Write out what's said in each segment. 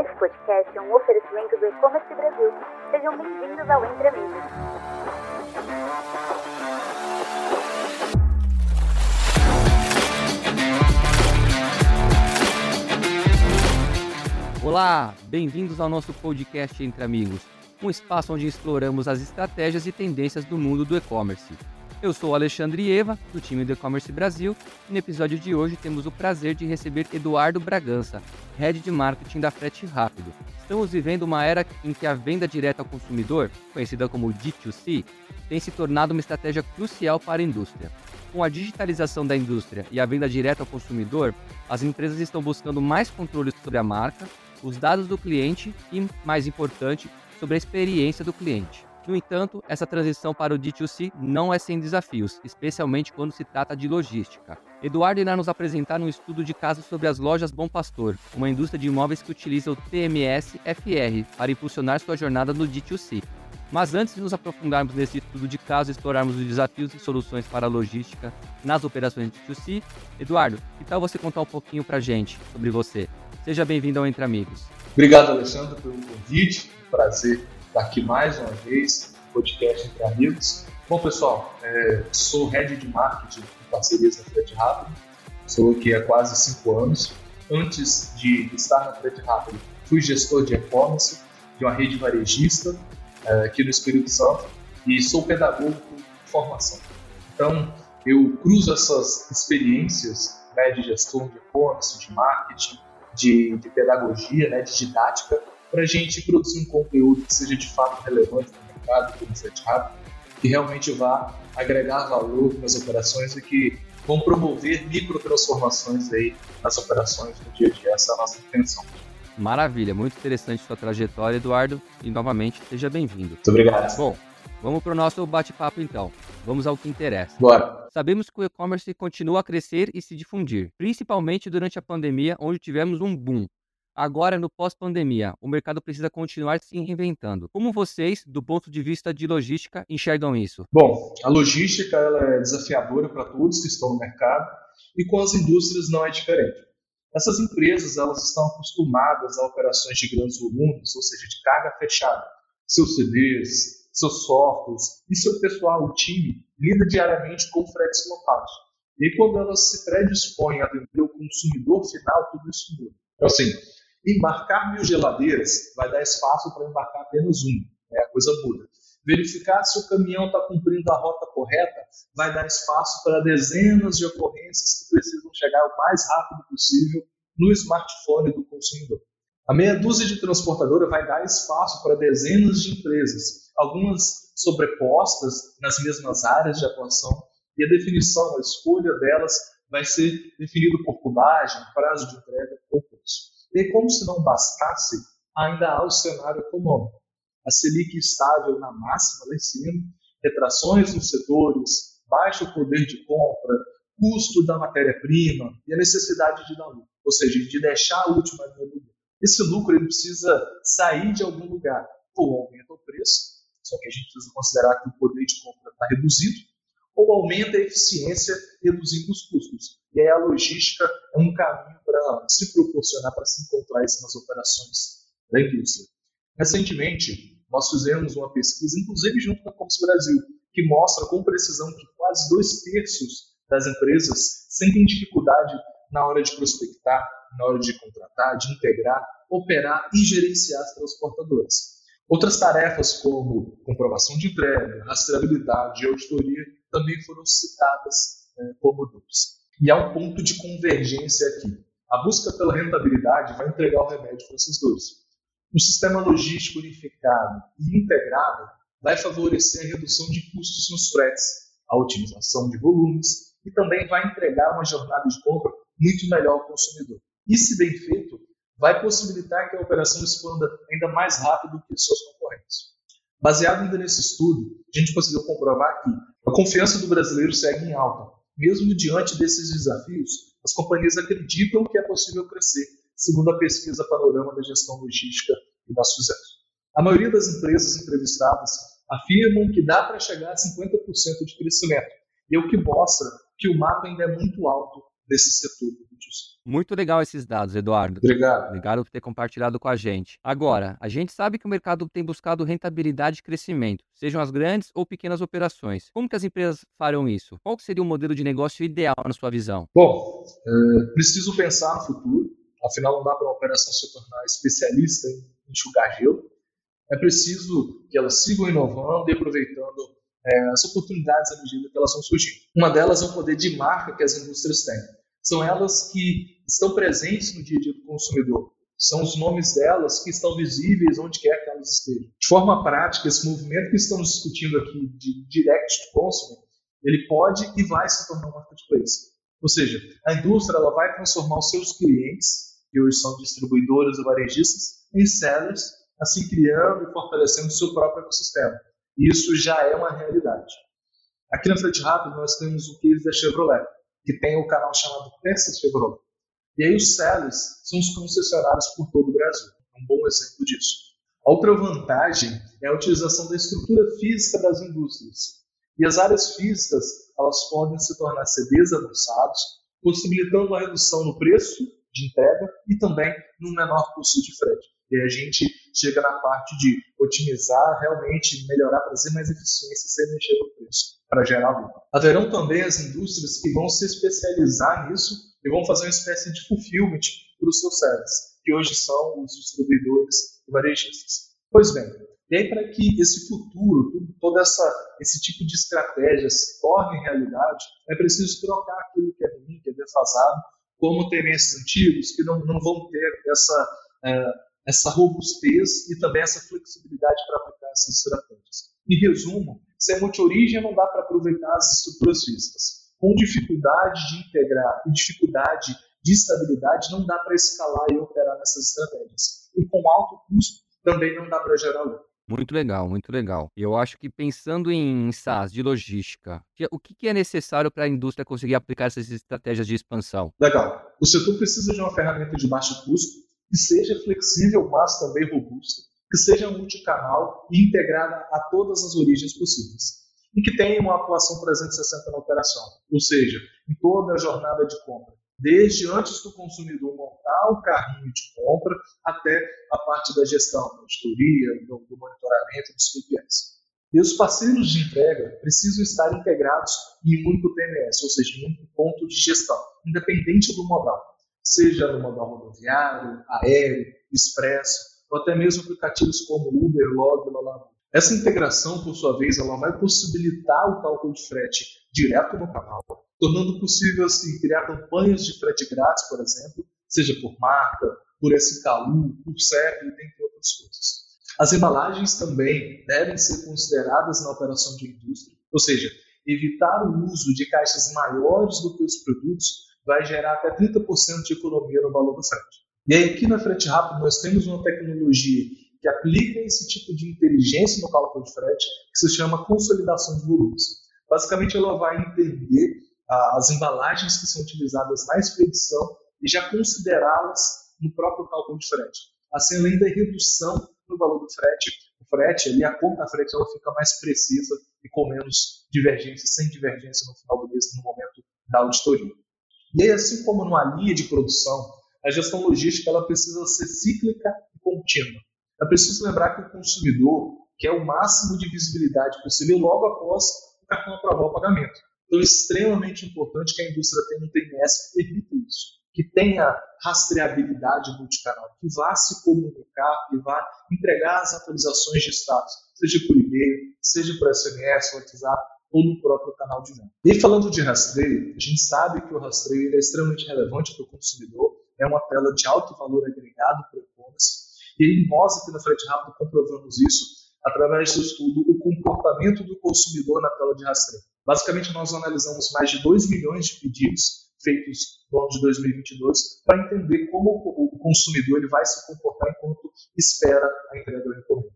Esse podcast é um oferecimento do E-Commerce Brasil. Sejam bem-vindos ao Entre Amigos. Olá, bem-vindos ao nosso podcast Entre Amigos, um espaço onde exploramos as estratégias e tendências do mundo do e-commerce. Eu sou Alexandre Eva, do time do E-Commerce Brasil, e no episódio de hoje temos o prazer de receber Eduardo Bragança, Head de Marketing da Frete Rápido. Estamos vivendo uma era em que a venda direta ao consumidor, conhecida como D2C, tem se tornado uma estratégia crucial para a indústria. Com a digitalização da indústria e a venda direta ao consumidor, as empresas estão buscando mais controle sobre a marca, os dados do cliente e, mais importante, sobre a experiência do cliente. No entanto, essa transição para o D2C não é sem desafios, especialmente quando se trata de logística. Eduardo irá nos apresentar um estudo de caso sobre as lojas Bom Pastor, uma indústria de imóveis que utiliza o TMS-FR para impulsionar sua jornada no D2C. Mas antes de nos aprofundarmos nesse estudo de caso e explorarmos os desafios e soluções para a logística nas operações de D2C, Eduardo, que tal você contar um pouquinho para gente sobre você? Seja bem-vindo ao Entre Amigos. Obrigado, Alexandre, pelo convite. Prazer estar aqui mais uma vez no podcast Entre Amigos. Bom, pessoal, é, sou head de marketing em parcerias na Frete Rápido. Sou aqui há quase cinco anos. Antes de estar na Frete Rápido, fui gestor de e-commerce de uma rede varejista é, aqui no Espírito Santo e sou pedagogo por formação. Então, eu cruzo essas experiências né, de gestão de e-commerce, de marketing, de, de pedagogia, né, de didática, para a gente produzir um conteúdo que seja de fato relevante no mercado, como frete rápido, que realmente vá agregar valor nas operações e que vão promover microtransformações aí nas operações do dia a dia. Essa é a nossa intenção. Maravilha, muito interessante sua trajetória, Eduardo, e novamente seja bem-vindo. Muito obrigado. Bom, vamos para o nosso bate-papo então. Vamos ao que interessa. Bora. Sabemos que o e-commerce continua a crescer e se difundir, principalmente durante a pandemia, onde tivemos um boom. Agora, no pós-pandemia, o mercado precisa continuar se reinventando. Como vocês, do ponto de vista de logística, enxergam isso? Bom, a logística ela é desafiadora para todos que estão no mercado e com as indústrias não é diferente. Essas empresas elas estão acostumadas a operações de grandes volumes, ou seja, de carga fechada. Seus CDs, seus softwares e seu pessoal, o time, lida diariamente com fretes lotados. E quando elas se predispõem a vender o consumidor final, tudo isso muda. Então, assim, Embarcar mil geladeiras vai dar espaço para embarcar apenas uma. Né? A coisa muda. Verificar se o caminhão está cumprindo a rota correta vai dar espaço para dezenas de ocorrências que precisam chegar o mais rápido possível no smartphone do consumidor. A meia dúzia de transportadora vai dar espaço para dezenas de empresas, algumas sobrepostas nas mesmas áreas de atuação, e a definição, a escolha delas vai ser definida por cubagem, prazo de entrega ou. E como se não bastasse, ainda há o cenário econômico. A Selic estável na máxima lá em cima, retrações nos setores, baixo poder de compra, custo da matéria-prima e a necessidade de dar lucro, ou seja, de deixar a última linha do lucro. Esse lucro ele precisa sair de algum lugar, ou aumenta o preço, só que a gente precisa considerar que o poder de compra está reduzido, ou aumenta a eficiência reduzindo os custos. E aí a logística é um caminho para se proporcionar, para se encontrar isso nas operações da indústria. Recentemente, nós fizemos uma pesquisa, inclusive junto com a Comps Brasil, que mostra com precisão que quase dois terços das empresas sentem dificuldade na hora de prospectar, na hora de contratar, de integrar, operar e gerenciar as transportadoras. Outras tarefas, como comprovação de entrega, rastreabilidade e auditoria, também foram citadas né, como dúvidas. E há um ponto de convergência aqui. A busca pela rentabilidade vai entregar o remédio para essas dores. Um sistema logístico unificado e integrado vai favorecer a redução de custos nos fretes, a otimização de volumes e também vai entregar uma jornada de compra muito melhor ao consumidor. E se bem feito, vai possibilitar que a operação expanda ainda mais rápido que seus concorrentes. Baseado ainda nesse estudo, a gente conseguiu comprovar que a confiança do brasileiro segue em alta mesmo diante desses desafios, as companhias acreditam que é possível crescer, segundo a pesquisa Panorama da Gestão Logística que nós fizemos. A maioria das empresas entrevistadas afirmam que dá para chegar a 50% de crescimento, e é o que mostra que o mato ainda é muito alto desse setor. Muito legal esses dados, Eduardo. Obrigado. Obrigado por ter compartilhado com a gente. Agora, a gente sabe que o mercado tem buscado rentabilidade e crescimento, sejam as grandes ou pequenas operações. Como que as empresas farão isso? Qual seria o modelo de negócio ideal na sua visão? Bom, é, preciso pensar no futuro. Afinal, não dá para uma operação se tornar especialista em enxugar gelo. É preciso que elas sigam inovando e aproveitando é, as oportunidades à medida que elas vão surgindo. Uma delas é o poder de marca que as indústrias têm são elas que estão presentes no dia a dia do consumidor. São os nomes delas que estão visíveis onde quer que elas estejam. De forma prática, esse movimento que estamos discutindo aqui de direct to consumer, ele pode e vai se tornar um marketplace. Ou seja, a indústria ela vai transformar os seus clientes, que hoje são distribuidores ou varejistas, em sellers, assim criando e fortalecendo o seu próprio ecossistema. E isso já é uma realidade. Aqui na Frete Rápido nós temos o case da Chevrolet que tem o canal chamado Peças Chevrolet. E aí os sellers são os concessionários por todo o Brasil. Um bom exemplo disso. A outra vantagem é a utilização da estrutura física das indústrias. E as áreas físicas elas podem se tornar CDs avançados, possibilitando uma redução no preço de entrega e também no menor custo de frete. E a gente chega na parte de otimizar, realmente melhorar, trazer mais eficiência sem mexer no preço para gerar lucro. Haverão também as indústrias que vão se especializar nisso e vão fazer uma espécie de fulfillment para os seus sellers, que hoje são os distribuidores e varejistas. Pois bem, e aí para que esse futuro, todo essa, esse tipo de estratégia se torne realidade, é preciso trocar aquilo que é ruim, que é defasado, como tendências antigos que não, não vão ter essa, é, essa robustez e também essa flexibilidade para aplicar essas estratégias. Em resumo, se é multi-origem, não dá para aproveitar as estruturas físicas. Com dificuldade de integrar e dificuldade de estabilidade, não dá para escalar e operar nessas estratégias. E com alto custo, também não dá para gerar lucro. Muito legal, muito legal. Eu acho que pensando em SaaS de logística, o que é necessário para a indústria conseguir aplicar essas estratégias de expansão? Legal. O setor precisa de uma ferramenta de baixo custo que seja flexível, mas também robusta, que seja multicanal e integrada a todas as origens possíveis. E que tenha uma atuação 360 na operação, ou seja, em toda a jornada de compra, desde antes do consumidor montar o carrinho de compra até a parte da gestão, da auditoria, do, do monitoramento dos KPIs. E os parceiros de entrega precisam estar integrados em um único TMS, ou seja, em um único ponto de gestão, independente do modal, seja no modal rodoviário, aéreo, expresso, ou até mesmo aplicativos como Uber, Log, Lalabu. Essa integração, por sua vez, ela vai possibilitar o cálculo de frete direto no canal, tornando possível assim, criar campanhas de frete grátis, por exemplo, seja por marca, por SKU, por CEP, dentre outras coisas. As embalagens também devem ser consideradas na operação de indústria, ou seja, evitar o uso de caixas maiores do que os produtos vai gerar até 30% de economia no valor do frete. E aí, aqui na Frete Rápido, nós temos uma tecnologia que aplica esse tipo de inteligência no cálculo de frete, que se chama consolidação de volumes. Basicamente, ela vai entender ah, as embalagens que são utilizadas na expedição e já considerá-las no próprio cálculo de frete. Assim, além da redução no valor do frete, o frete, ali, a conta frete, ela fica mais precisa e com menos divergência, sem divergência no final do mês, no momento da auditoria. E aí, assim como numa linha de produção, a gestão logística ela precisa ser cíclica e contínua. É preciso lembrar que o consumidor quer o máximo de visibilidade possível logo após o cartão aprovar o pagamento. Então, é extremamente importante que a indústria tenha um TMS que permita isso, que tenha rastreabilidade multicanal, que vá se comunicar, que vá entregar as atualizações de status, seja por e-mail, seja por SMS, WhatsApp ou no próprio canal de venda. E falando de rastreio, a gente sabe que o rastreio é extremamente relevante para o consumidor, é uma tela de alto valor agregado para o e-commerce. E nós aqui na Frete Rápido comprovamos isso através do estudo O Comportamento do Consumidor na Tela de Rastreio. Basicamente, nós analisamos mais de 2 milhões de pedidos feitos no ano de 2022 para entender como o consumidor ele vai se comportar enquanto espera a entrega do encomenda.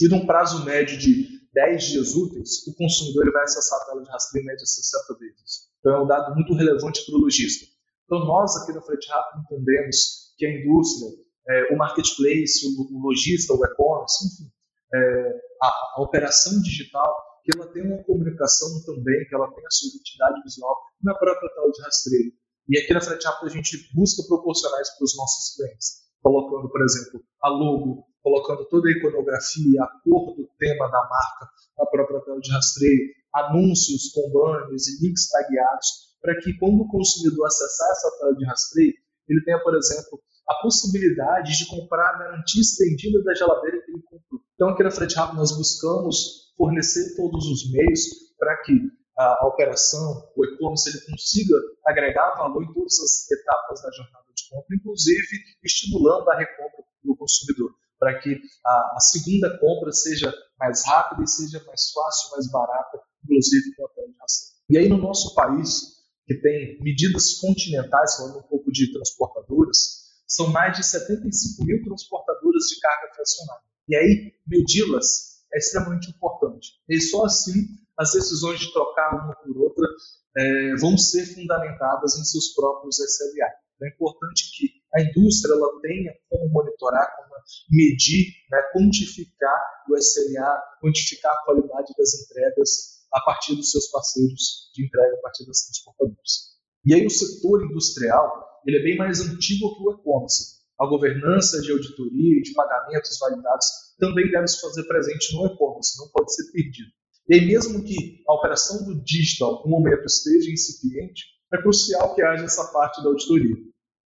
E num prazo médio de 10 dias úteis, o consumidor ele vai acessar a tela de rastreio em média 60 vezes. Então é um dado muito relevante para o lojista. Então, nós aqui no Frete Rápido entendemos que a indústria, é, o marketplace, o, o lojista, o e-commerce, enfim, é, a, a, operação digital, que ela tem uma comunicação também, que ela tem a sua identidade visual na própria tela de rastreio. E aqui na Frete Rápido a gente busca proporcionar isso para os nossos clientes, colocando, por exemplo, a logo, colocando toda a iconografia, a cor do tema da marca, a própria tela de rastreio, anúncios com banners e links tagueados, para que quando o consumidor acessar essa tela de rastreio, ele tenha, por exemplo, a possibilidade de comprar a garantia estendida da geladeira que ele comprou. Então, aqui na Frete Rápido, nós buscamos fornecer todos os meios para que a, a operação, o e-commerce, ele consiga agregar valor em todas as etapas da jornada de compra, inclusive estimulando a recompra do consumidor, para que a, a segunda compra seja mais rápida e seja mais fácil, mais barata, inclusive com a transação. E aí, no nosso país, que tem medidas continentais, falando um pouco de transportadoras, são mais de 75 mil transportadoras de carga fracionada. E aí, medi-las é extremamente importante. E só assim as decisões de trocar uma por outra é, vão ser fundamentadas em seus próprios SLA. Então, é importante que a indústria ela tenha como monitorar, como medir, né, quantificar o SLA, quantificar a qualidade das entregas a partir dos seus parceiros de entrega, a partir das transportadoras. E aí o setor industrial ele é bem mais antigo que o e-commerce. A governança de auditoria e de pagamentos validados também deve se fazer presente no e-commerce, não pode ser perdido. E aí, mesmo que a operação do digital, no momento, esteja incipiente, é crucial que haja essa parte da auditoria.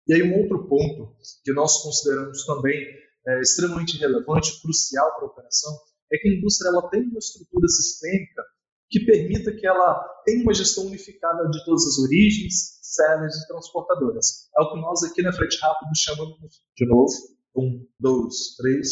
E aí, um outro ponto que nós consideramos também é, extremamente relevante, crucial para a operação, é que a indústria ela tem uma estrutura sistêmica que permita que ela tenha uma gestão unificada de todas as origens, sellers e transportadoras. É o que nós aqui na Frete Rápido chamamos, de novo, um, dois, três,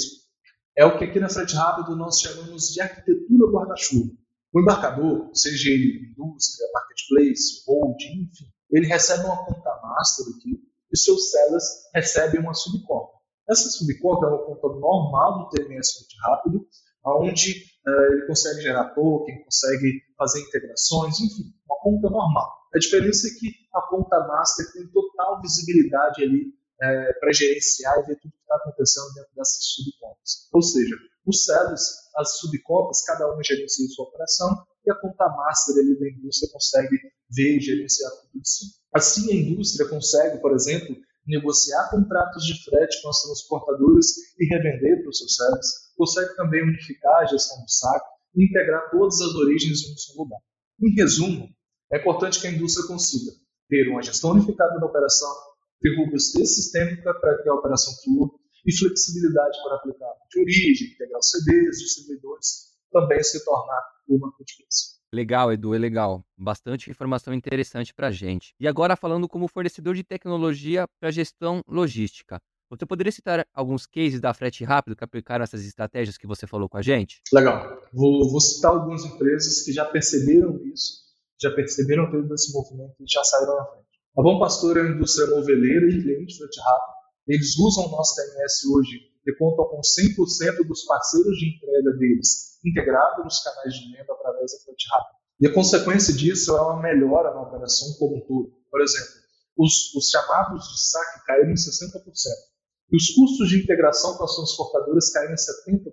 é o que aqui na Frete Rápido nós chamamos de arquitetura guarda-chuva. O embarcador, seja ele indústria, marketplace, holding, enfim, ele recebe uma conta master aqui e seus sellers recebem uma subconta. Essa subconta é uma conta normal do TMS Frete Rápido, onde uh, ele consegue gerar token, consegue fazer integrações, enfim, uma conta normal. A diferença é que a conta master tem total visibilidade ali é, para gerenciar e ver tudo que está acontecendo dentro dessas subcontas. Ou seja, os sellers, as subcontas, cada uma gerencia sua operação e a conta master ali da indústria consegue ver e gerenciar tudo isso. Assim, a indústria consegue, por exemplo, negociar contratos de frete com as transportadoras e revender para os seus sellers. Consegue também unificar a gestão do saco e integrar todas as origens em um só lugar. Em resumo, é importante que a indústria consiga ter uma gestão unificada da operação, ter robustez sistêmica para que a operação flua e flexibilidade para aplicar de origem, integrar os CDs, distribuidores, também se tornar uma marketplace. Legal, Edu, é legal. Bastante informação interessante para a gente. E agora falando como fornecedor de tecnologia para gestão logística. Você poderia citar alguns cases da frete rápido que aplicaram essas estratégias que você falou com a gente? Legal. Vou, vou citar algumas empresas que já perceberam isso, já perceberam todo esse movimento e já saíram na frente. A Bom Pastor é uma indústria moveleira e cliente frete rápido. Eles usam o nosso TMS hoje e contam com 100% dos parceiros de entrega deles integrados nos canais de venda frete rápida. E a consequência disso é uma melhora na operação como um todo. Por exemplo, os, os chamados de saque caíram em 60%. E os custos de integração com as transportadoras caíram em 70%.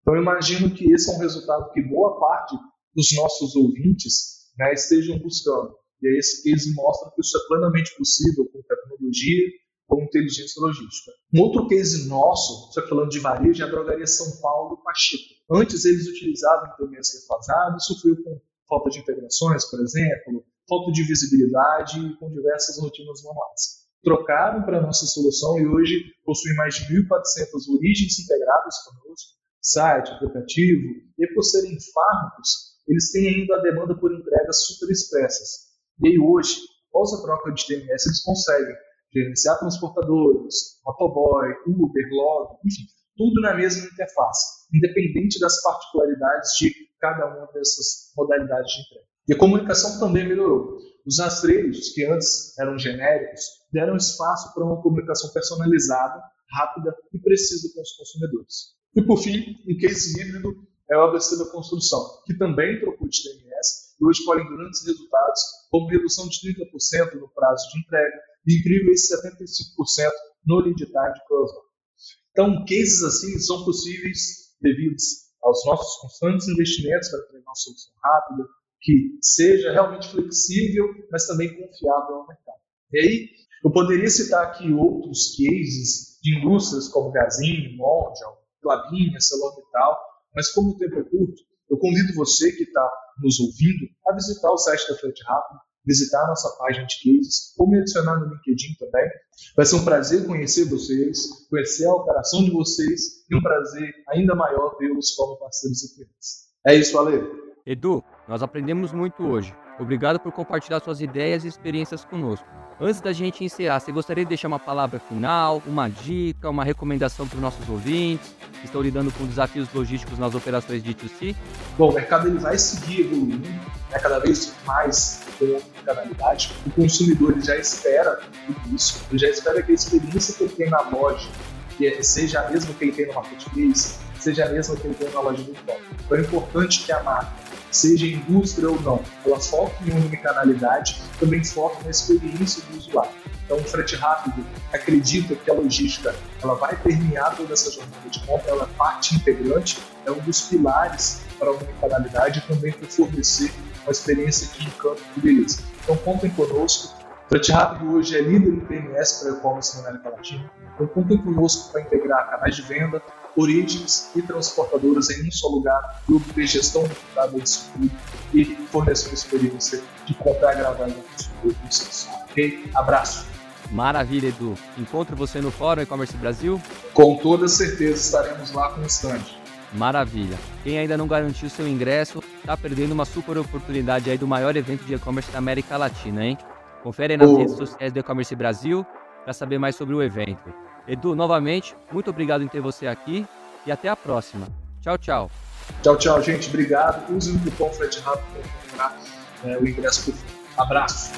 Então, imagino que esse é um resultado que boa parte dos nossos ouvintes né, estejam buscando. E aí esse case mostra que isso é plenamente possível com tecnologia, com inteligência logística. Um outro case nosso, só falando de varejo, é a drogaria São Paulo Pacheco. Antes eles utilizavam intermédios refasados, sofreu com falta de integrações, por exemplo, falta de visibilidade e com diversas rotinas manuais. Trocaram para a nossa solução e hoje possuem mais de 1.400 origens integradas conosco, site, aplicativo, e por serem fármacos, eles têm ainda a demanda por entregas super expressas. E aí hoje, após a troca de TMS, eles conseguem gerenciar transportadoras, motoboy, Uber, Log, enfim, tudo na mesma interface, independente das particularidades de cada uma dessas modalidades de entrega. E a comunicação também melhorou. Os rastreios, que antes eram genéricos, deram espaço para uma comunicação personalizada, rápida e precisa com os consumidores. E por fim, um case híbrido é o ABC da construção, que também trocou de TMS e hoje colhe grandes resultados, como redução de 30% no prazo de entrega e incríveis 75% no lead time de cross Então, cases assim são possíveis devido aos nossos constantes investimentos para ter uma solução rápida, que seja realmente flexível, mas também confiável ao mercado. E aí, eu poderia citar aqui outros cases de indústrias como Gazin, Mondial, Clabin, ArcelorMittal, mas como o tempo é curto, eu convido você que está nos ouvindo a visitar o site da Frete Rápido, visitar a nossa página de cases, ou me adicionar no LinkedIn também. Vai ser um prazer conhecer vocês, conhecer a operação de vocês e um prazer ainda maior tê-los como parceiros e clientes. É isso, Ale. Edu, nós aprendemos muito hoje. Obrigado por compartilhar suas ideias e experiências conosco. Antes da gente encerrar, você gostaria de deixar uma palavra final, uma dica, uma recomendação para os nossos ouvintes que estão lidando com desafios logísticos nas operações de D2C? Bom, o mercado ele vai seguir evoluindo, né, cada vez mais com canalidade. O consumidor ele já espera tudo isso, ele já espera que a experiência que ele tem na loja que é, seja a mesma que ele tem no marketplace, seja a mesma que ele tem na loja virtual. Então é importante que a marca seja indústria ou não, ela foca em unicanalidade, também foca na experiência do usuário. Então, o frete rápido acredita que a logística ela vai permear toda essa jornada de compra, ela é parte integrante, é um dos pilares para a unicanalidade e também para fornecer uma experiência que encanta e beleza. Então, contem conosco. Rápido hoje é líder em PMS para e-commerce na América Latina. Então, contem conosco para integrar canais de venda, origens e transportadoras em um só lugar e obter gestão equilibrada disso tudo e fornecer uma experiência de comprar agradável para vocês. Ok? Abraço! Maravilha, Edu. Encontro você no Fórum E-Commerce Brasil? Com toda certeza estaremos lá com o stand. Maravilha. Quem ainda não garantiu seu ingresso, está perdendo uma super oportunidade aí do maior evento de e-commerce da América Latina, hein? Confere nas oh. redes sociais do E-Commerce Brasil para saber mais sobre o evento. Edu, novamente, muito obrigado em ter você aqui e até a próxima. Tchau, tchau. Tchau, tchau, gente. Obrigado. Use o cupom Fred Rápido para comprar é, o ingresso por Abraço.